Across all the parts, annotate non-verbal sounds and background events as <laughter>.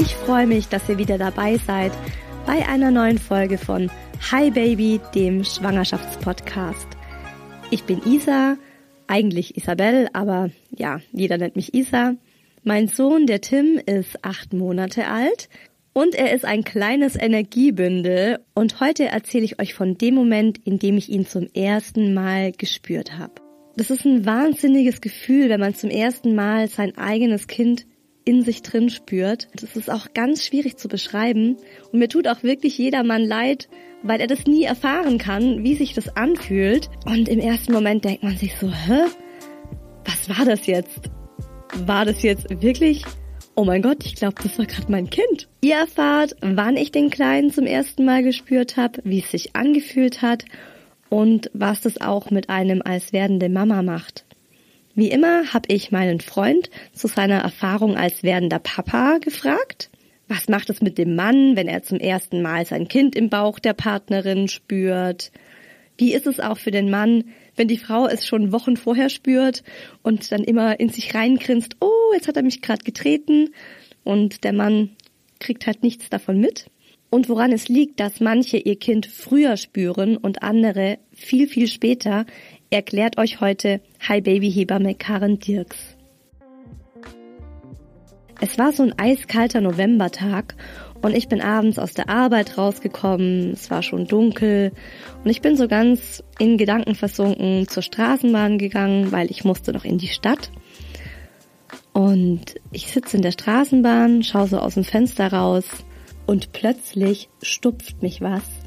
Ich freue mich, dass ihr wieder dabei seid bei einer neuen Folge von Hi Baby, dem Schwangerschaftspodcast. Ich bin Isa, eigentlich Isabel, aber ja, jeder nennt mich Isa. Mein Sohn, der Tim, ist acht Monate alt und er ist ein kleines Energiebündel und heute erzähle ich euch von dem Moment, in dem ich ihn zum ersten Mal gespürt habe. Das ist ein wahnsinniges Gefühl, wenn man zum ersten Mal sein eigenes Kind in sich drin spürt. Das ist auch ganz schwierig zu beschreiben. Und mir tut auch wirklich jedermann leid, weil er das nie erfahren kann, wie sich das anfühlt. Und im ersten Moment denkt man sich so, hä? Was war das jetzt? War das jetzt wirklich? Oh mein Gott, ich glaube, das war gerade mein Kind. Ihr erfahrt, wann ich den Kleinen zum ersten Mal gespürt habe, wie es sich angefühlt hat und was das auch mit einem als werdende Mama macht. Wie immer habe ich meinen Freund zu seiner Erfahrung als werdender Papa gefragt. Was macht es mit dem Mann, wenn er zum ersten Mal sein Kind im Bauch der Partnerin spürt? Wie ist es auch für den Mann, wenn die Frau es schon Wochen vorher spürt und dann immer in sich reingrinst, oh, jetzt hat er mich gerade getreten und der Mann kriegt halt nichts davon mit? Und woran es liegt, dass manche ihr Kind früher spüren und andere viel, viel später, erklärt euch heute Hi Baby Hebamme Karen Dirks. Es war so ein eiskalter Novembertag und ich bin abends aus der Arbeit rausgekommen, es war schon dunkel und ich bin so ganz in Gedanken versunken zur Straßenbahn gegangen, weil ich musste noch in die Stadt. Und ich sitze in der Straßenbahn, schaue so aus dem Fenster raus und plötzlich stupft mich was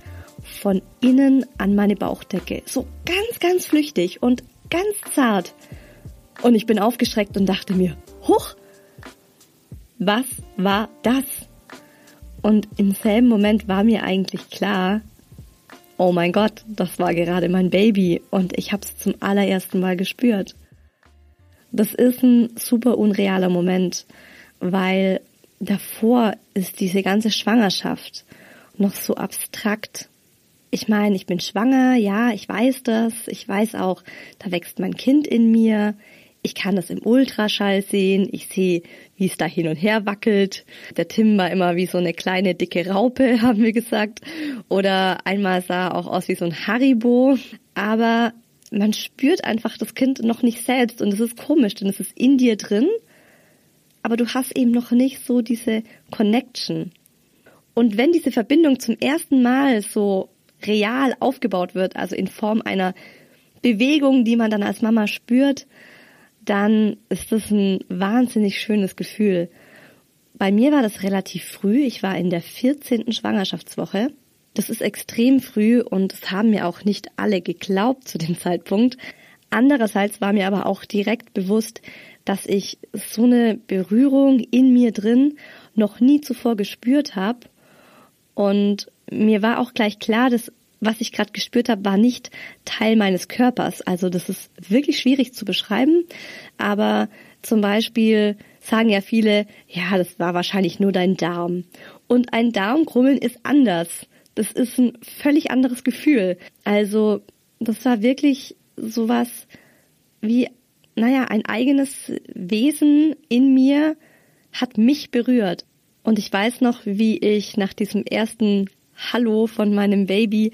von innen an meine Bauchdecke. So ganz, ganz flüchtig und ganz zart. Und ich bin aufgeschreckt und dachte mir, huch, was war das? Und im selben Moment war mir eigentlich klar, oh mein Gott, das war gerade mein Baby und ich habe es zum allerersten Mal gespürt. Das ist ein super unrealer Moment, weil davor ist diese ganze Schwangerschaft noch so abstrakt ich meine, ich bin schwanger, ja, ich weiß das. Ich weiß auch, da wächst mein Kind in mir. Ich kann das im Ultraschall sehen. Ich sehe, wie es da hin und her wackelt. Der Tim war immer wie so eine kleine dicke Raupe, <laughs> haben wir gesagt. Oder einmal sah er auch aus wie so ein Haribo. Aber man spürt einfach das Kind noch nicht selbst und es ist komisch, denn es ist in dir drin. Aber du hast eben noch nicht so diese Connection. Und wenn diese Verbindung zum ersten Mal so real aufgebaut wird, also in Form einer Bewegung, die man dann als Mama spürt, dann ist das ein wahnsinnig schönes Gefühl. Bei mir war das relativ früh. Ich war in der 14. Schwangerschaftswoche. Das ist extrem früh und es haben mir auch nicht alle geglaubt zu dem Zeitpunkt. Andererseits war mir aber auch direkt bewusst, dass ich so eine Berührung in mir drin noch nie zuvor gespürt habe. Und mir war auch gleich klar, dass was ich gerade gespürt habe, war nicht Teil meines Körpers. Also das ist wirklich schwierig zu beschreiben. Aber zum Beispiel sagen ja viele, ja, das war wahrscheinlich nur dein Darm. Und ein Darmkrummeln ist anders. Das ist ein völlig anderes Gefühl. Also das war wirklich sowas wie, naja, ein eigenes Wesen in mir hat mich berührt. Und ich weiß noch, wie ich nach diesem ersten Hallo von meinem Baby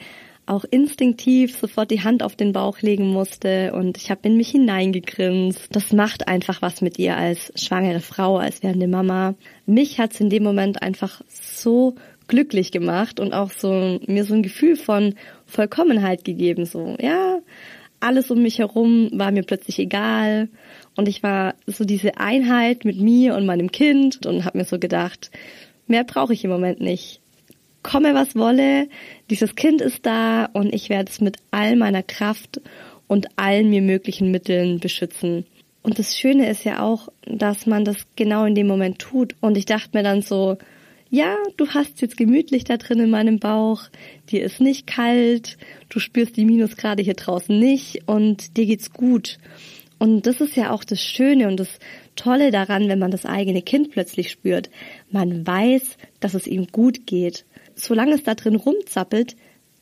auch instinktiv sofort die Hand auf den Bauch legen musste und ich habe in mich hineingegrinst. Das macht einfach was mit ihr als schwangere Frau, als werdende Mama. Mich hat's in dem Moment einfach so glücklich gemacht und auch so mir so ein Gefühl von Vollkommenheit gegeben. So, ja, alles um mich herum war mir plötzlich egal und ich war so diese Einheit mit mir und meinem Kind und habe mir so gedacht, mehr brauche ich im Moment nicht komme was wolle, dieses Kind ist da und ich werde es mit all meiner Kraft und allen mir möglichen Mitteln beschützen. Und das Schöne ist ja auch, dass man das genau in dem Moment tut. Und ich dachte mir dann so, ja, du hast jetzt gemütlich da drin in meinem Bauch, dir ist nicht kalt, du spürst die Minusgrade hier draußen nicht und dir geht's gut. Und das ist ja auch das Schöne und das Tolle daran, wenn man das eigene Kind plötzlich spürt. Man weiß, dass es ihm gut geht solange es da drin rumzappelt,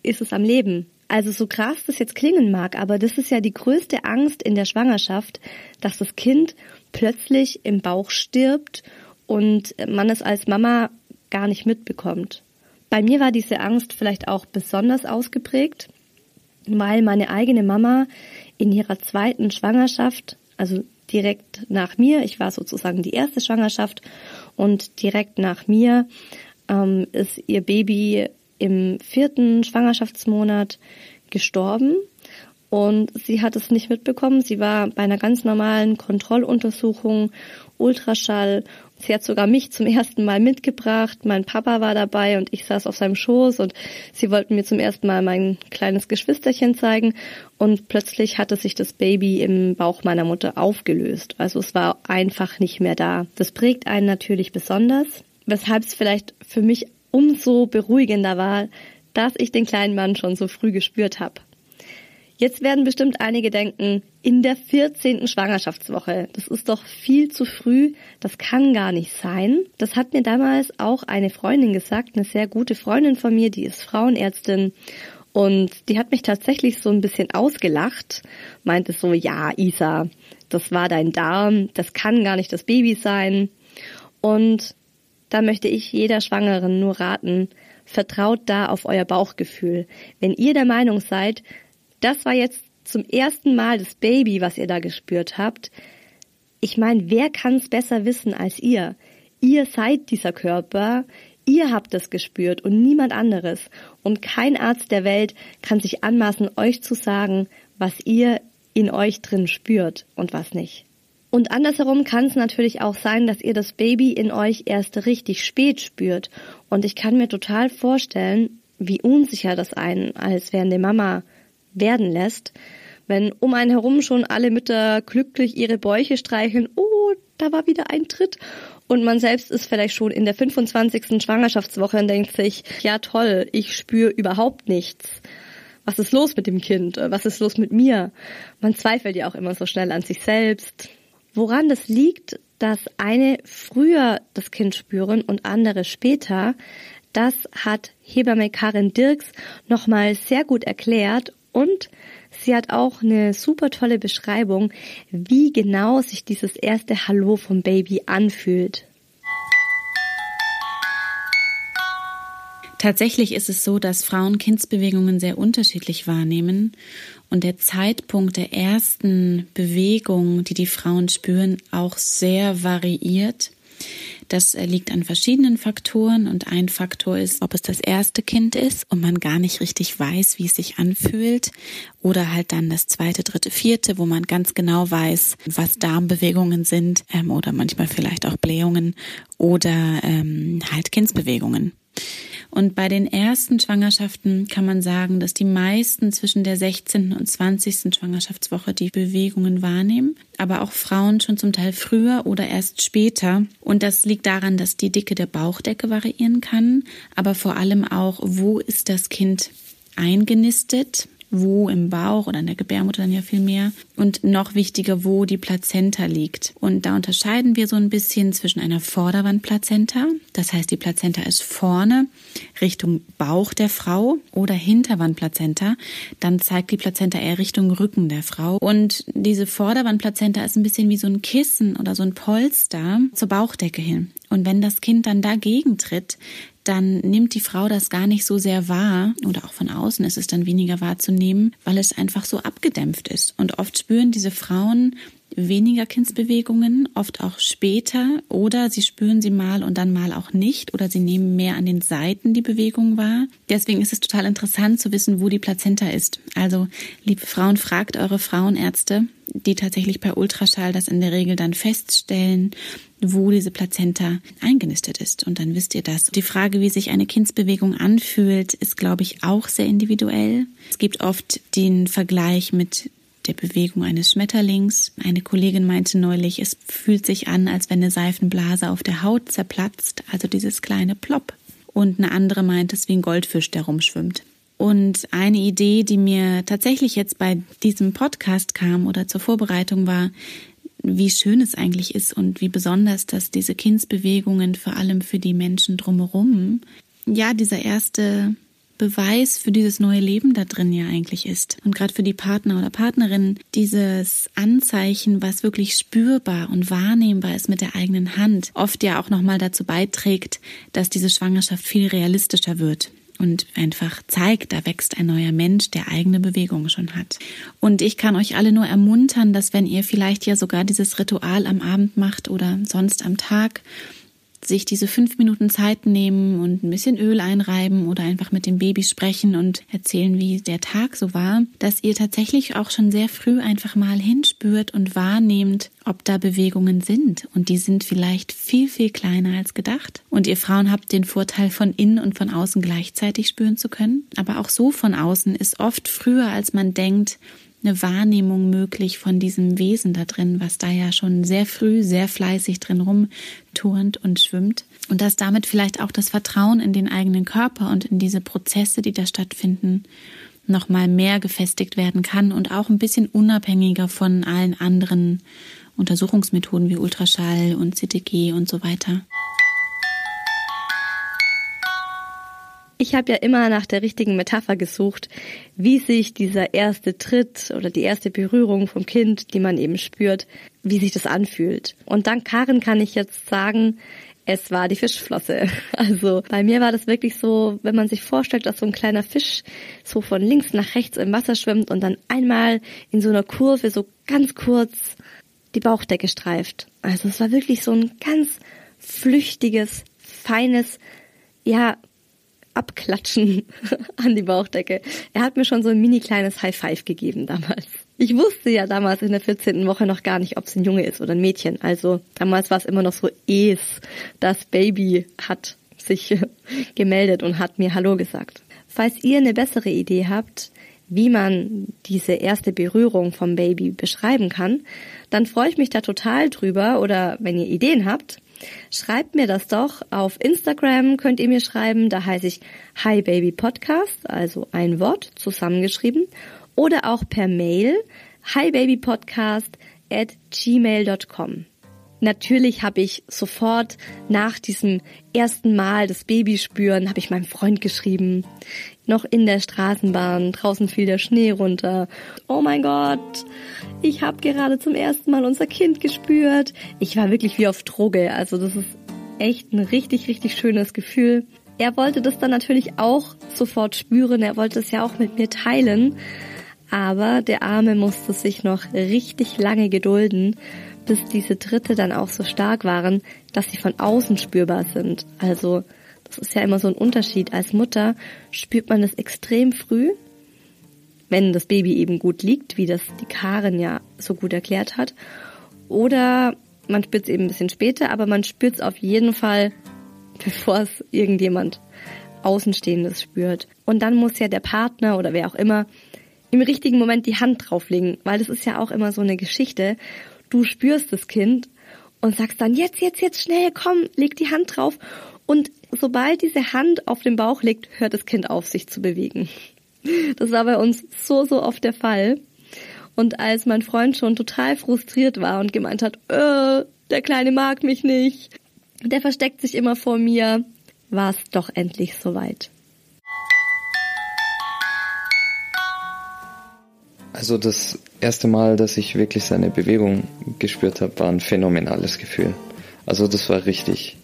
ist es am Leben. Also so krass das jetzt klingen mag, aber das ist ja die größte Angst in der Schwangerschaft, dass das Kind plötzlich im Bauch stirbt und man es als Mama gar nicht mitbekommt. Bei mir war diese Angst vielleicht auch besonders ausgeprägt, weil meine eigene Mama in ihrer zweiten Schwangerschaft, also direkt nach mir, ich war sozusagen die erste Schwangerschaft und direkt nach mir ähm, ist ihr Baby im vierten Schwangerschaftsmonat gestorben und sie hat es nicht mitbekommen. Sie war bei einer ganz normalen Kontrolluntersuchung, Ultraschall. Sie hat sogar mich zum ersten Mal mitgebracht. Mein Papa war dabei und ich saß auf seinem Schoß und sie wollten mir zum ersten Mal mein kleines Geschwisterchen zeigen und plötzlich hatte sich das Baby im Bauch meiner Mutter aufgelöst. Also es war einfach nicht mehr da. Das prägt einen natürlich besonders weshalb es vielleicht für mich umso beruhigender war, dass ich den kleinen Mann schon so früh gespürt habe. Jetzt werden bestimmt einige denken, in der 14. Schwangerschaftswoche, das ist doch viel zu früh, das kann gar nicht sein. Das hat mir damals auch eine Freundin gesagt, eine sehr gute Freundin von mir, die ist Frauenärztin und die hat mich tatsächlich so ein bisschen ausgelacht, meinte so, ja, Isa, das war dein Darm, das kann gar nicht das Baby sein. Und da möchte ich jeder Schwangeren nur raten, vertraut da auf euer Bauchgefühl. Wenn ihr der Meinung seid, das war jetzt zum ersten Mal das Baby, was ihr da gespürt habt, ich meine, wer kann es besser wissen als ihr? Ihr seid dieser Körper, ihr habt es gespürt und niemand anderes. Und kein Arzt der Welt kann sich anmaßen, euch zu sagen, was ihr in euch drin spürt und was nicht. Und andersherum kann es natürlich auch sein, dass ihr das Baby in euch erst richtig spät spürt. Und ich kann mir total vorstellen, wie unsicher das einen als werdende Mama werden lässt, wenn um einen herum schon alle Mütter glücklich ihre Bäuche streicheln, oh, da war wieder ein Tritt. Und man selbst ist vielleicht schon in der 25. Schwangerschaftswoche und denkt sich, ja toll, ich spüre überhaupt nichts. Was ist los mit dem Kind? Was ist los mit mir? Man zweifelt ja auch immer so schnell an sich selbst. Woran das liegt, dass eine früher das Kind spüren und andere später, das hat Hebamme Karin Dirks nochmal sehr gut erklärt und sie hat auch eine super tolle Beschreibung, wie genau sich dieses erste Hallo vom Baby anfühlt. Tatsächlich ist es so, dass Frauen Kindsbewegungen sehr unterschiedlich wahrnehmen und der Zeitpunkt der ersten Bewegung, die die Frauen spüren, auch sehr variiert. Das äh, liegt an verschiedenen Faktoren und ein Faktor ist, ob es das erste Kind ist und man gar nicht richtig weiß, wie es sich anfühlt oder halt dann das zweite, dritte, vierte, wo man ganz genau weiß, was Darmbewegungen sind ähm, oder manchmal vielleicht auch Blähungen oder ähm, halt Kindsbewegungen. Und bei den ersten Schwangerschaften kann man sagen, dass die meisten zwischen der 16. und 20. Schwangerschaftswoche die Bewegungen wahrnehmen, aber auch Frauen schon zum Teil früher oder erst später. Und das liegt daran, dass die Dicke der Bauchdecke variieren kann, aber vor allem auch, wo ist das Kind eingenistet wo im Bauch oder in der Gebärmutter dann ja viel mehr. Und noch wichtiger, wo die Plazenta liegt. Und da unterscheiden wir so ein bisschen zwischen einer Vorderwandplazenta, das heißt die Plazenta ist vorne Richtung Bauch der Frau oder Hinterwandplazenta, dann zeigt die Plazenta eher Richtung Rücken der Frau. Und diese Vorderwandplazenta ist ein bisschen wie so ein Kissen oder so ein Polster zur Bauchdecke hin. Und wenn das Kind dann dagegen tritt, dann nimmt die Frau das gar nicht so sehr wahr oder auch von außen ist es dann weniger wahrzunehmen, weil es einfach so abgedämpft ist. Und oft spüren diese Frauen weniger Kindsbewegungen, oft auch später oder sie spüren sie mal und dann mal auch nicht oder sie nehmen mehr an den Seiten die Bewegung wahr. Deswegen ist es total interessant zu wissen, wo die Plazenta ist. Also, liebe Frauen, fragt eure Frauenärzte, die tatsächlich bei Ultraschall das in der Regel dann feststellen, wo diese Plazenta eingenistet ist. Und dann wisst ihr das. Die Frage, wie sich eine Kindsbewegung anfühlt, ist, glaube ich, auch sehr individuell. Es gibt oft den Vergleich mit der Bewegung eines Schmetterlings. Eine Kollegin meinte neulich, es fühlt sich an, als wenn eine Seifenblase auf der Haut zerplatzt, also dieses kleine Plopp. Und eine andere meint es wie ein Goldfisch, der rumschwimmt. Und eine Idee, die mir tatsächlich jetzt bei diesem Podcast kam oder zur Vorbereitung war, wie schön es eigentlich ist und wie besonders, dass diese Kindsbewegungen vor allem für die Menschen drumherum, ja, dieser erste Beweis für dieses neue Leben da drin ja eigentlich ist. Und gerade für die Partner oder Partnerinnen dieses Anzeichen, was wirklich spürbar und wahrnehmbar ist mit der eigenen Hand, oft ja auch nochmal dazu beiträgt, dass diese Schwangerschaft viel realistischer wird und einfach zeigt, da wächst ein neuer Mensch, der eigene Bewegungen schon hat. Und ich kann euch alle nur ermuntern, dass wenn ihr vielleicht ja sogar dieses Ritual am Abend macht oder sonst am Tag, sich diese fünf Minuten Zeit nehmen und ein bisschen Öl einreiben oder einfach mit dem Baby sprechen und erzählen, wie der Tag so war, dass ihr tatsächlich auch schon sehr früh einfach mal hinspürt und wahrnehmt, ob da Bewegungen sind. Und die sind vielleicht viel, viel kleiner als gedacht. Und ihr Frauen habt den Vorteil, von innen und von außen gleichzeitig spüren zu können. Aber auch so von außen ist oft früher, als man denkt, eine Wahrnehmung möglich von diesem Wesen da drin, was da ja schon sehr früh, sehr fleißig drin rumturnt und schwimmt. Und dass damit vielleicht auch das Vertrauen in den eigenen Körper und in diese Prozesse, die da stattfinden, nochmal mehr gefestigt werden kann und auch ein bisschen unabhängiger von allen anderen Untersuchungsmethoden wie Ultraschall und CTG und so weiter. Ich habe ja immer nach der richtigen Metapher gesucht, wie sich dieser erste Tritt oder die erste Berührung vom Kind, die man eben spürt, wie sich das anfühlt. Und dank Karin kann ich jetzt sagen, es war die Fischflosse. <laughs> Also bei mir war das wirklich so, wenn man sich vorstellt, dass so ein kleiner Fisch so von links nach rechts im Wasser schwimmt und dann einmal in so einer Kurve so ganz kurz die Bauchdecke streift. Also es war wirklich so ein ganz flüchtiges, feines, ja, Abklatschen <laughs> an die Bauchdecke. Er hat mir schon so ein mini kleines High Five gegeben damals. Ich wusste ja damals in der 14. Woche noch gar nicht, ob es ein Junge ist oder ein Mädchen. Also damals war es immer noch so es. Das Baby hat sich <laughs> gemeldet und hat mir Hallo gesagt. Falls ihr eine bessere Idee habt, wie man diese erste Berührung vom Baby beschreiben kann, dann freue ich mich da total drüber oder wenn ihr Ideen habt, Schreibt mir das doch. Auf Instagram könnt ihr mir schreiben. Da heiße ich Hi Baby Podcast, also ein Wort zusammengeschrieben. Oder auch per Mail hibabypodcast at gmail.com. Natürlich habe ich sofort nach diesem ersten Mal das Baby spüren, habe ich meinem Freund geschrieben. Noch in der Straßenbahn, draußen fiel der Schnee runter. Oh mein Gott, ich habe gerade zum ersten Mal unser Kind gespürt. Ich war wirklich wie auf Droge, also das ist echt ein richtig, richtig schönes Gefühl. Er wollte das dann natürlich auch sofort spüren, er wollte es ja auch mit mir teilen. Aber der Arme musste sich noch richtig lange gedulden, bis diese Tritte dann auch so stark waren, dass sie von außen spürbar sind. Also das ist ja immer so ein Unterschied. Als Mutter spürt man das extrem früh, wenn das Baby eben gut liegt, wie das die Karen ja so gut erklärt hat. Oder man spürt es eben ein bisschen später, aber man spürt es auf jeden Fall, <laughs> bevor es irgendjemand Außenstehendes spürt. Und dann muss ja der Partner oder wer auch immer im richtigen Moment die Hand drauflegen, weil das ist ja auch immer so eine Geschichte. Du spürst das Kind und sagst dann, jetzt, jetzt, jetzt schnell, komm, leg die Hand drauf. Und sobald diese Hand auf den Bauch liegt, hört das Kind auf, sich zu bewegen. Das war bei uns so, so oft der Fall. Und als mein Freund schon total frustriert war und gemeint hat, äh, der Kleine mag mich nicht, der versteckt sich immer vor mir, war es doch endlich soweit. Also das erste Mal, dass ich wirklich seine Bewegung gespürt habe, war ein phänomenales Gefühl. Also das war richtig,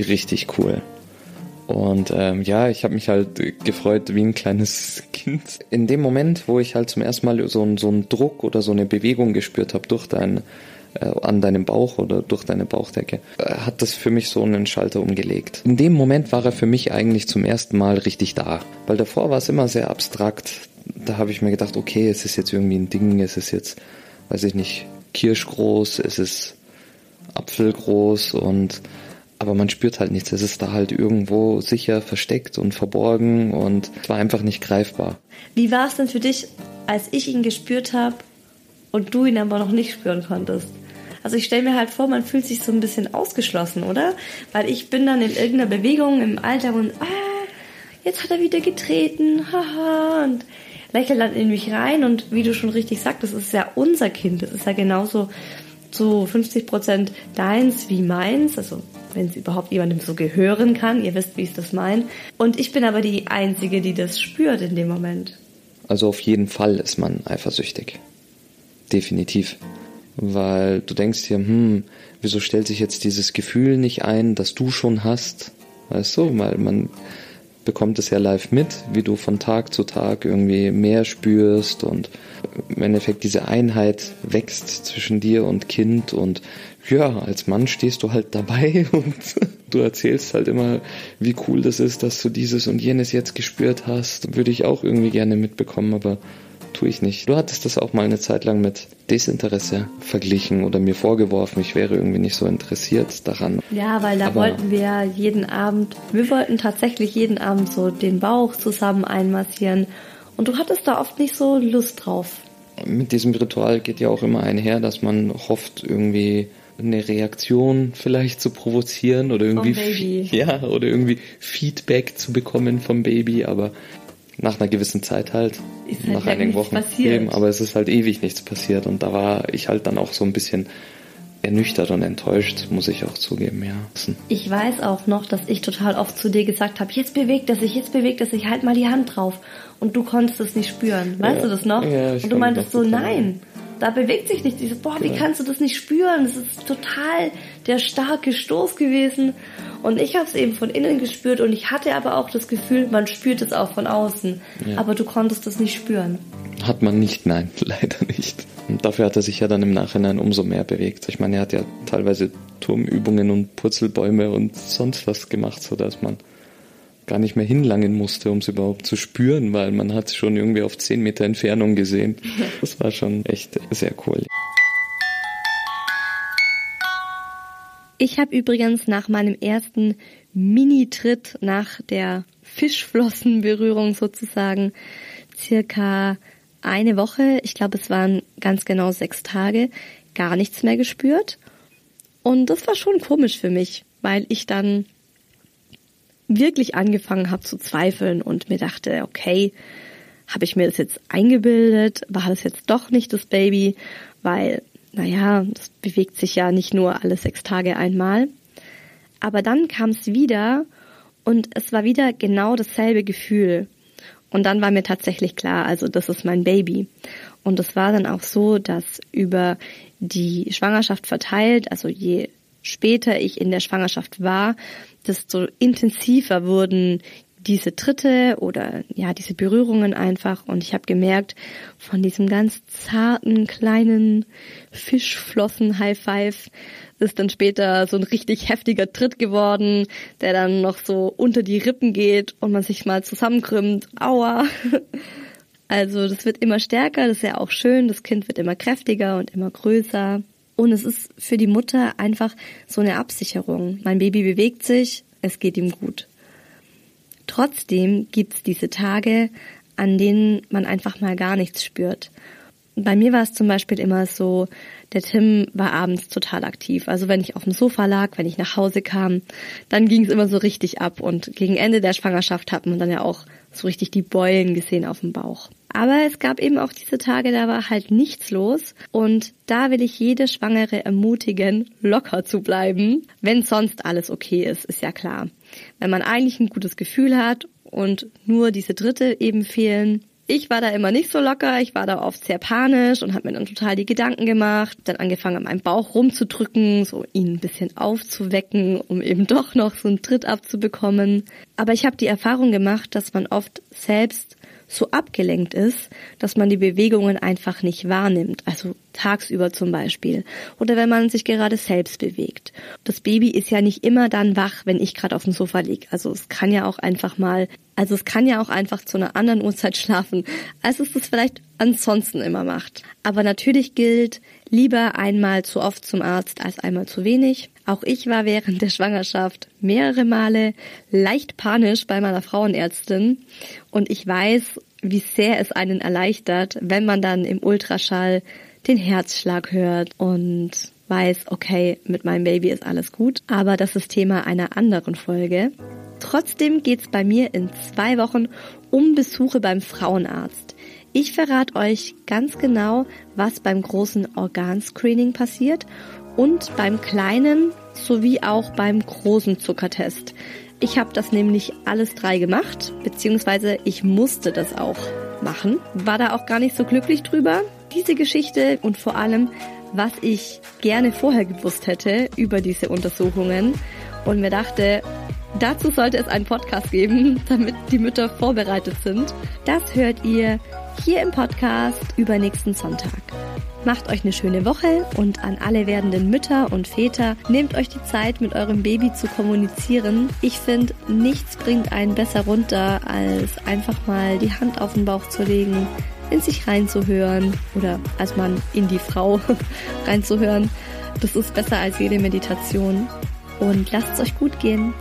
richtig cool. Und ähm, ja, ich habe mich halt gefreut wie ein kleines <laughs> Kind. In dem Moment, wo ich halt zum ersten Mal so, so einen Druck oder so eine Bewegung gespürt habe durch dein, äh, an deinem Bauch oder durch deine Bauchdecke, äh, hat das für mich so einen Schalter umgelegt. In dem Moment war er für mich eigentlich zum ersten Mal richtig da. Weil davor war es immer sehr abstrakt. Da habe ich mir gedacht, okay, es ist jetzt irgendwie ein Ding, es ist jetzt, weiß ich nicht, kirschgroß, es ist apfelgroß und aber man spürt halt nichts. Es ist da halt irgendwo sicher versteckt und verborgen und es war einfach nicht greifbar. Wie war es denn für dich, als ich ihn gespürt habe und du ihn aber noch nicht spüren konntest? Also ich stelle mir halt vor, man fühlt sich so ein bisschen ausgeschlossen, oder? Weil ich bin dann in irgendeiner Bewegung im Alltag und ah, jetzt hat er wieder getreten, haha, und lächelt dann in mich rein und wie du schon richtig sagst, das ist ja unser Kind, das ist ja genauso zu 50 Prozent deins wie meins, also wenn es überhaupt jemandem so gehören kann. Ihr wisst, wie ich das meine. Und ich bin aber die Einzige, die das spürt in dem Moment. Also auf jeden Fall ist man eifersüchtig. Definitiv. Weil du denkst dir, hm, wieso stellt sich jetzt dieses Gefühl nicht ein, das du schon hast? Weißt du, weil man bekommt es ja live mit, wie du von Tag zu Tag irgendwie mehr spürst und im Endeffekt diese Einheit wächst zwischen dir und Kind und ja, als Mann stehst du halt dabei <laughs> und du erzählst halt immer, wie cool das ist, dass du dieses und jenes jetzt gespürt hast. Würde ich auch irgendwie gerne mitbekommen, aber tue ich nicht. Du hattest das auch mal eine Zeit lang mit Desinteresse verglichen oder mir vorgeworfen, ich wäre irgendwie nicht so interessiert daran. Ja, weil da aber wollten wir jeden Abend, wir wollten tatsächlich jeden Abend so den Bauch zusammen einmassieren und du hattest da oft nicht so Lust drauf. Mit diesem Ritual geht ja auch immer einher, dass man hofft, irgendwie eine Reaktion vielleicht zu provozieren oder irgendwie <laughs> ja oder irgendwie Feedback zu bekommen vom Baby, aber nach einer gewissen Zeit halt, halt nach einigen Wochen eben, aber es ist halt ewig nichts passiert und da war ich halt dann auch so ein bisschen ernüchtert und enttäuscht, muss ich auch zugeben, ja. Ich weiß auch noch, dass ich total oft zu dir gesagt habe, jetzt bewegt er sich, jetzt bewegt er sich, halt mal die Hand drauf. Und du konntest es nicht spüren. Weißt ja. du das noch? Ja, und du meintest so, nein, da bewegt sich nichts. Dieses, boah, wie genau. kannst du das nicht spüren? Das ist total der starke Stoß gewesen. Und ich habe es eben von innen gespürt und ich hatte aber auch das Gefühl, man spürt es auch von außen. Ja. Aber du konntest das nicht spüren. Hat man nicht, nein, <laughs> leider nicht. Und dafür hat er sich ja dann im Nachhinein umso mehr bewegt. Ich meine, er hat ja teilweise Turmübungen und Purzelbäume und sonst was gemacht, sodass man gar nicht mehr hinlangen musste, um es überhaupt zu spüren, weil man hat es schon irgendwie auf 10 Meter Entfernung gesehen. <laughs> Das war schon echt sehr cool. Ich habe übrigens nach meinem ersten Mini-Tritt nach der Fischflossenberührung sozusagen circa eine Woche, ich glaube es waren ganz genau sechs Tage, gar nichts mehr gespürt. Und das war schon komisch für mich, weil ich dann wirklich angefangen habe zu zweifeln und mir dachte, okay, habe ich mir das jetzt eingebildet? War das jetzt doch nicht das Baby? Weil, naja, das bewegt sich ja nicht nur alle sechs Tage einmal. Aber dann kam es wieder und es war wieder genau dasselbe Gefühl. Und dann war mir tatsächlich klar, also das ist mein Baby. Und es war dann auch so, dass über die Schwangerschaft verteilt, also je später ich in der Schwangerschaft war, desto intensiver wurden diese Tritte oder ja, diese Berührungen einfach und ich habe gemerkt, von diesem ganz zarten kleinen Fischflossen High Five ist dann später so ein richtig heftiger Tritt geworden, der dann noch so unter die Rippen geht und man sich mal zusammenkrümmt. Aua. <laughs> Also das wird immer stärker, das ist ja auch schön, das Kind wird immer kräftiger und immer größer. Und es ist für die Mutter einfach so eine Absicherung. Mein Baby bewegt sich, es geht ihm gut. Trotzdem gibt's diese Tage, an denen man einfach mal gar nichts spürt. Bei mir war es zum Beispiel immer so, der Tim war abends total aktiv. Also wenn ich auf dem Sofa lag, wenn ich nach Hause kam, dann ging es immer so richtig ab. Und gegen Ende der Schwangerschaft hat man dann ja auch so richtig die Beulen gesehen auf dem Bauch. Aber es gab eben auch diese Tage, da war halt nichts los. Und da will ich jede Schwangere ermutigen, locker zu bleiben, wenn sonst alles okay ist, ist ja klar. Wenn man eigentlich ein gutes Gefühl hat und nur diese Dritte eben fehlen, ich war da immer nicht so locker, ich war da oft sehr panisch und habe mir dann total die Gedanken gemacht, dann angefangen an meinem Bauch rumzudrücken, so ihn ein bisschen aufzuwecken, um eben doch noch so einen Tritt abzubekommen. Aber ich habe die Erfahrung gemacht, dass man oft selbst so abgelenkt ist, dass man die Bewegungen einfach nicht wahrnimmt, also tagsüber zum Beispiel, oder wenn man sich gerade selbst bewegt. Das Baby ist ja nicht immer dann wach, wenn ich gerade auf dem Sofa liege. Also es kann ja auch einfach mal, also es kann ja auch einfach zu einer anderen Uhrzeit schlafen, als es das vielleicht ansonsten immer macht. Aber natürlich gilt, lieber einmal zu oft zum Arzt als einmal zu wenig. Auch ich war während der Schwangerschaft mehrere Male leicht panisch bei meiner Frauenärztin und ich weiß, wie sehr es einen erleichtert, wenn man dann im Ultraschall den Herzschlag hört und weiß, okay, mit meinem Baby ist alles gut, aber das ist Thema einer anderen Folge. Trotzdem geht's bei mir in zwei Wochen um Besuche beim Frauenarzt. Ich verrate euch ganz genau, was beim großen Organscreening passiert und beim kleinen sowie auch beim großen Zuckertest. Ich habe das nämlich alles drei gemacht, beziehungsweise ich musste das auch machen. War da auch gar nicht so glücklich drüber. Diese Geschichte und vor allem, was ich gerne vorher gewusst hätte über diese Untersuchungen und mir dachte, dazu sollte es einen Podcast geben, <laughs> damit die Mütter vorbereitet sind. Das hört ihr hier im Podcast übernächsten Sonntag. Macht euch eine schöne Woche und an alle werdenden Mütter und Väter, nehmt euch die Zeit, mit eurem Baby zu kommunizieren. Ich finde, nichts bringt einen besser runter, als einfach mal die Hand auf den Bauch zu legen, in sich reinzuhören oder als man in die Frau <laughs> reinzuhören. Das ist besser als jede Meditation. Und lasst es euch gut gehen.